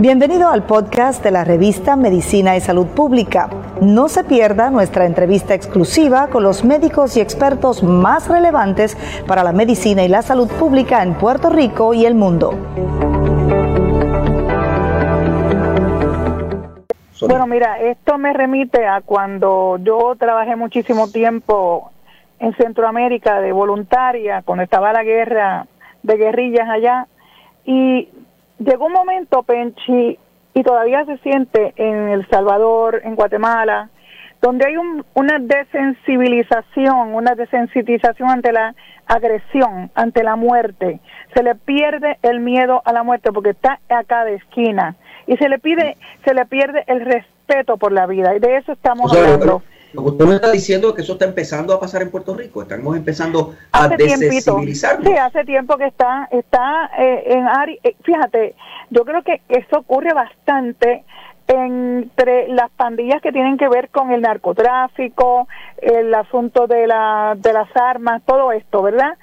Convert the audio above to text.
Bienvenido al podcast de la revista Medicina y Salud Pública. No se pierda nuestra entrevista exclusiva con los médicos y expertos más relevantes para la medicina y la salud pública en Puerto Rico y el mundo. Bueno, mira, esto me remite a cuando yo trabajé muchísimo tiempo en Centroamérica de voluntaria, cuando estaba la guerra de guerrillas allá, y llegó un momento, Penchi, y todavía se siente en El Salvador, en Guatemala, donde hay una desensibilización, una desensitización ante la agresión, ante la muerte. Se le pierde el miedo a la muerte porque está a cada esquina y se le pide, se le pierde el respeto por la vida y de eso estamos hablando. Lo que usted me está diciendo que eso está empezando a pasar en Puerto Rico, estamos empezando a desensibilizarnos. Sí, hace tiempo que está, está eh, en área, eh, fíjate, yo creo que eso ocurre bastante entre las pandillas que tienen que ver con el narcotráfico, el asunto de, la, de las armas, todo esto, ¿verdad?